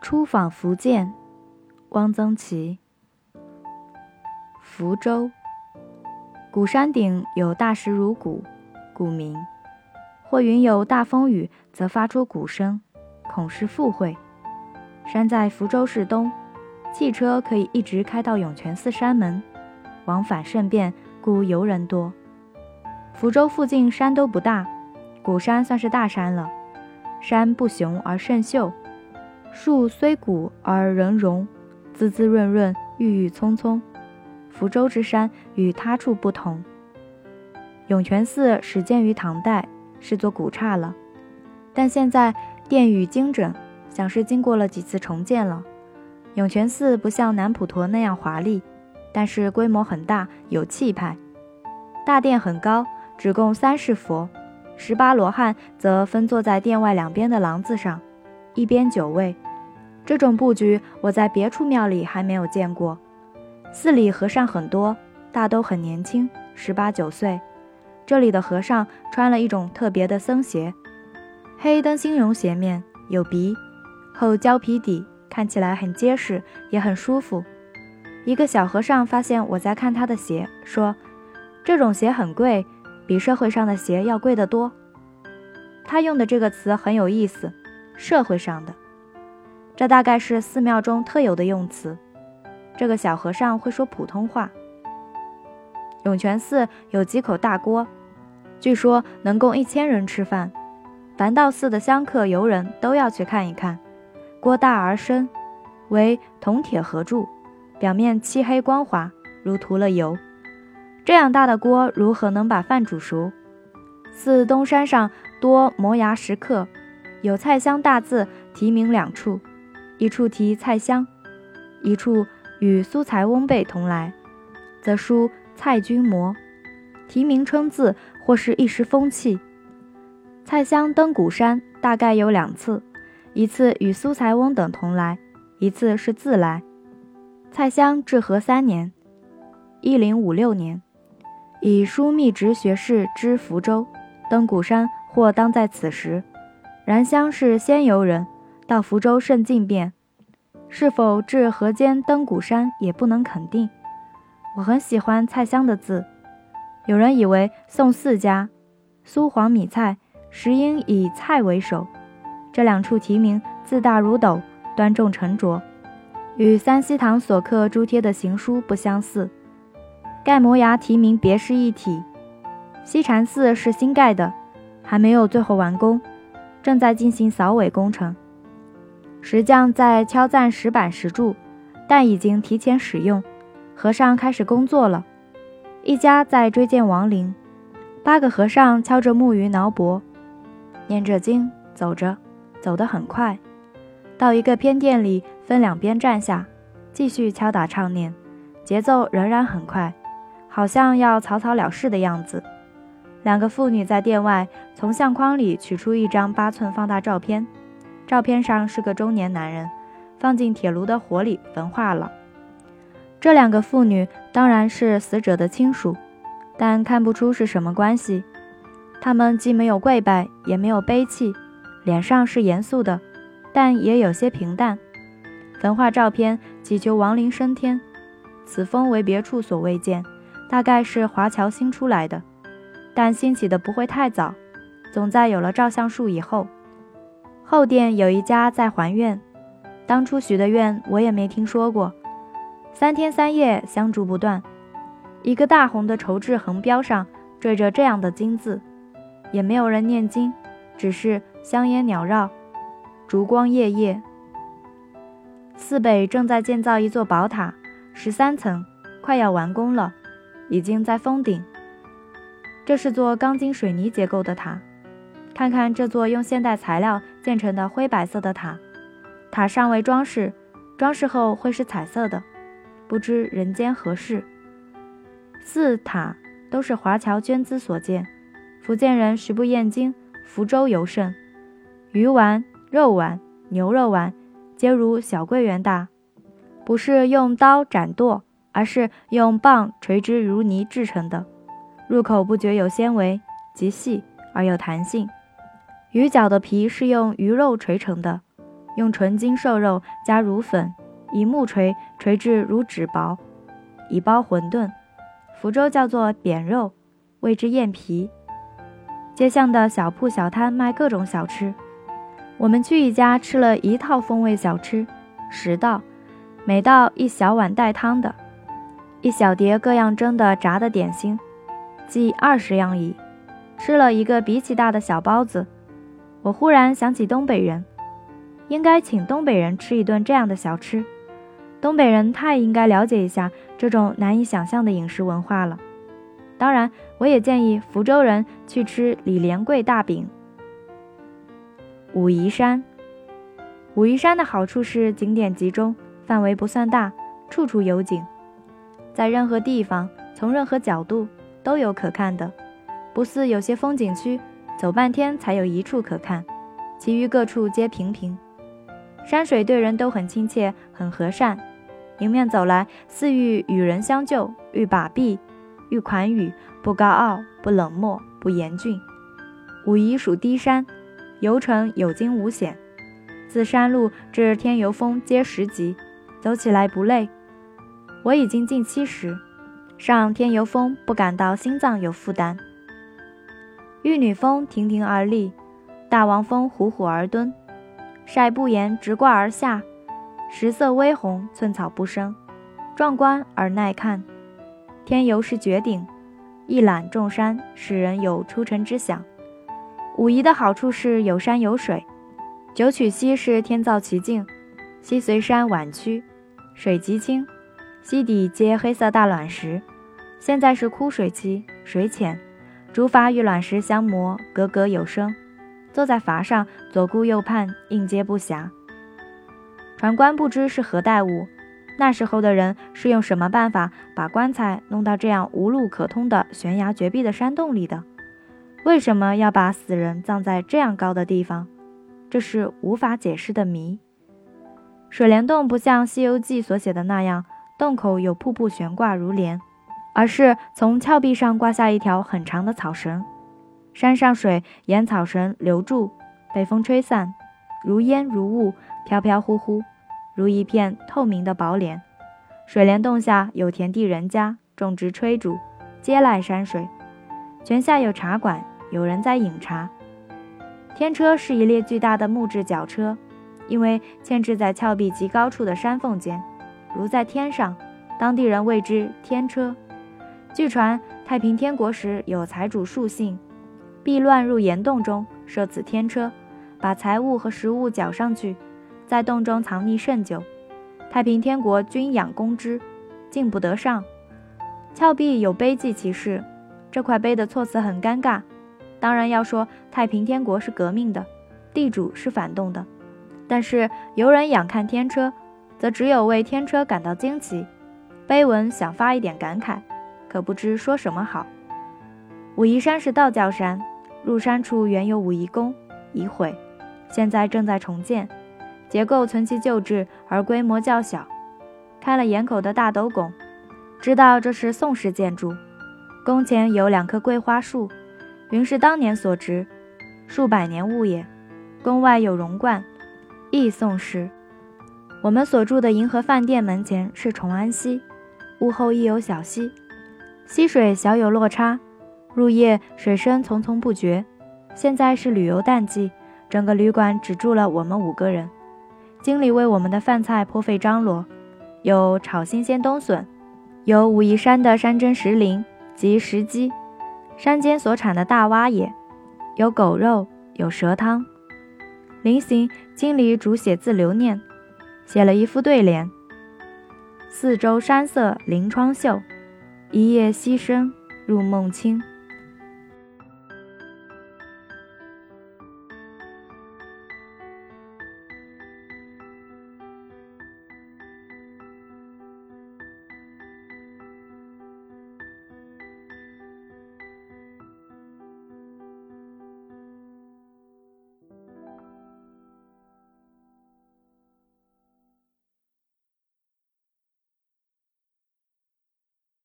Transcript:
出访福建，汪曾祺。福州，鼓山顶有大石如鼓，故名。或云有大风雨，则发出鼓声，恐是附会。山在福州市东，汽车可以一直开到涌泉寺山门，往返甚便，故游人多。福州附近山都不大，鼓山算是大山了。山不雄而甚秀。树虽古而仍荣，滋滋润润，郁郁葱葱。福州之山与他处不同。涌泉寺始建于唐代，是座古刹了，但现在殿宇精整，想是经过了几次重建了。涌泉寺不像南普陀那样华丽，但是规模很大，有气派。大殿很高，只供三世佛，十八罗汉则分坐在殿外两边的廊子上。一边九位，这种布局我在别处庙里还没有见过。寺里和尚很多，大都很年轻，十八九岁。这里的和尚穿了一种特别的僧鞋，黑灯芯绒鞋面，有鼻，厚胶皮底，看起来很结实，也很舒服。一个小和尚发现我在看他的鞋，说：“这种鞋很贵，比社会上的鞋要贵得多。”他用的这个词很有意思。社会上的，这大概是寺庙中特有的用词。这个小和尚会说普通话。涌泉寺有几口大锅，据说能供一千人吃饭。凡到寺的香客游人都要去看一看。锅大而深，为铜铁合铸，表面漆黑光滑，如涂了油。这样大的锅如何能把饭煮熟？寺东山上多摩崖石刻。有“菜香”大字题名两处，一处题“菜香”，一处与苏才翁辈同来，则书“蔡君谟”。题名称字或是一时风气。蔡襄登鼓山大概有两次，一次与苏才翁等同来，一次是自来。蔡襄至和三年（一零五六年），以枢密直学士之福州，登鼓山或当在此时。然乡是仙游人，到福州甚近便，是否至河间登鼓山也不能肯定。我很喜欢蔡香的字，有人以为宋四家苏黄米蔡实应以蔡为首。这两处题名字大如斗，端重沉着，与三希堂所刻朱贴的行书不相似。盖摩崖题名别是一体。西禅寺是新盖的，还没有最后完工。正在进行扫尾工程，石匠在敲赞石板石柱，但已经提前使用。和尚开始工作了，一家在追建王陵。八个和尚敲着木鱼挠脖，念着经，走着，走得很快。到一个偏殿里，分两边站下，继续敲打唱念，节奏仍然很快，好像要草草了事的样子。两个妇女在店外从相框里取出一张八寸放大照片，照片上是个中年男人，放进铁炉的火里焚化了。这两个妇女当然是死者的亲属，但看不出是什么关系。他们既没有跪拜，也没有悲泣，脸上是严肃的，但也有些平淡。焚化照片，祈求亡灵升天。此风为别处所未见，大概是华侨新出来的。但兴起的不会太早，总在有了照相术以后。后殿有一家在还愿，当初许的愿我也没听说过。三天三夜香烛不断，一个大红的绸制横标上缀着这样的金字，也没有人念经，只是香烟缭绕，烛光夜夜。寺北正在建造一座宝塔，十三层，快要完工了，已经在封顶。这是座钢筋水泥结构的塔，看看这座用现代材料建成的灰白色的塔，塔尚未装饰，装饰后会是彩色的，不知人间何事。寺塔都是华侨捐资所建，福建人食不厌精，福州尤甚，鱼丸、肉丸、牛肉丸皆如小桂圆大，不是用刀斩剁，而是用棒锤之如泥制成的。入口不觉有纤维，极细而有弹性。鱼饺的皮是用鱼肉锤成的，用纯金瘦肉加乳粉，以木锤锤至如纸薄，以包馄饨。福州叫做扁肉，谓之燕皮。街巷的小铺小摊卖各种小吃。我们去一家吃了一套风味小吃，十道，每道一小碗带汤的，一小碟各样蒸的炸的点心，计二十样矣。吃了一个比起大的小包子，我忽然想起东北人，应该请东北人吃一顿这样的小吃。东北人太应该了解一下这种难以想象的饮食文化了。当然，我也建议福州人去吃李连贵大饼。武夷山，武夷山的好处是景点集中，范围不算大，处处有景，在任何地方，从任何角度都有可看的，不似有些风景区，走半天才有一处可看，其余各处皆平平。山水对人都很亲切，很和善，迎面走来，似欲与人相救，欲把臂。欲款语，不高傲，不冷漠，不严峻。武夷属低山，游程有惊无险。自山路至天游峰皆十级，走起来不累。我已经近七十，上天游峰不感到心脏有负担。玉女峰亭亭而立，大王峰虎虎而蹲，晒不言直挂而下，石色微红，寸草不生，壮观而耐看。天游是绝顶，一览众山，使人有出尘之想。武夷的好处是有山有水，九曲溪是天造奇境，溪随山婉曲，水极清，溪底皆黑色大卵石。现在是枯水期，水浅，竹筏与卵石相磨，格格有声。坐在筏上，左顾右盼，应接不暇。船官不知是何代物。那时候的人是用什么办法把棺材弄到这样无路可通的悬崖绝壁的山洞里的？为什么要把死人葬在这样高的地方？这是无法解释的谜。水帘洞不像《西游记》所写的那样，洞口有瀑布悬挂如帘，而是从峭壁上挂下一条很长的草绳，山上水沿草绳流注，被风吹散，如烟如雾，飘飘忽忽。如一片透明的薄帘，水帘洞下有田地人家种植炊煮，接赖山水。泉下有茶馆，有人在饮茶。天车是一列巨大的木质绞车，因为嵌置在峭壁极高处的山缝间，如在天上，当地人谓之天车。据传太平天国时有财主数姓，避乱入岩洞中设此天车，把财物和食物绞上去。在洞中藏匿甚久，太平天国君养攻之，进不得上。峭壁有碑记其事，这块碑的措辞很尴尬。当然要说太平天国是革命的，地主是反动的。但是游人仰看天车，则只有为天车感到惊奇。碑文想发一点感慨，可不知说什么好。武夷山是道教山，入山处原有武夷宫，已毁，现在正在重建。结构存其旧制，而规模较小。开了檐口的大斗拱，知道这是宋式建筑。宫前有两棵桂花树，云是当年所植，数百年物也。宫外有荣冠，亦宋式。我们所住的银河饭店门前是崇安溪，屋后亦有小溪，溪水小有落差，入夜水声从从不绝。现在是旅游淡季，整个旅馆只住了我们五个人。经理为我们的饭菜颇费张罗，有炒新鲜冬笋，有武夷山的山珍石林及石鸡，山间所产的大蛙也，有狗肉，有蛇汤。临行，经理主写字留念，写了一副对联：四周山色临窗秀，一夜溪声入梦清。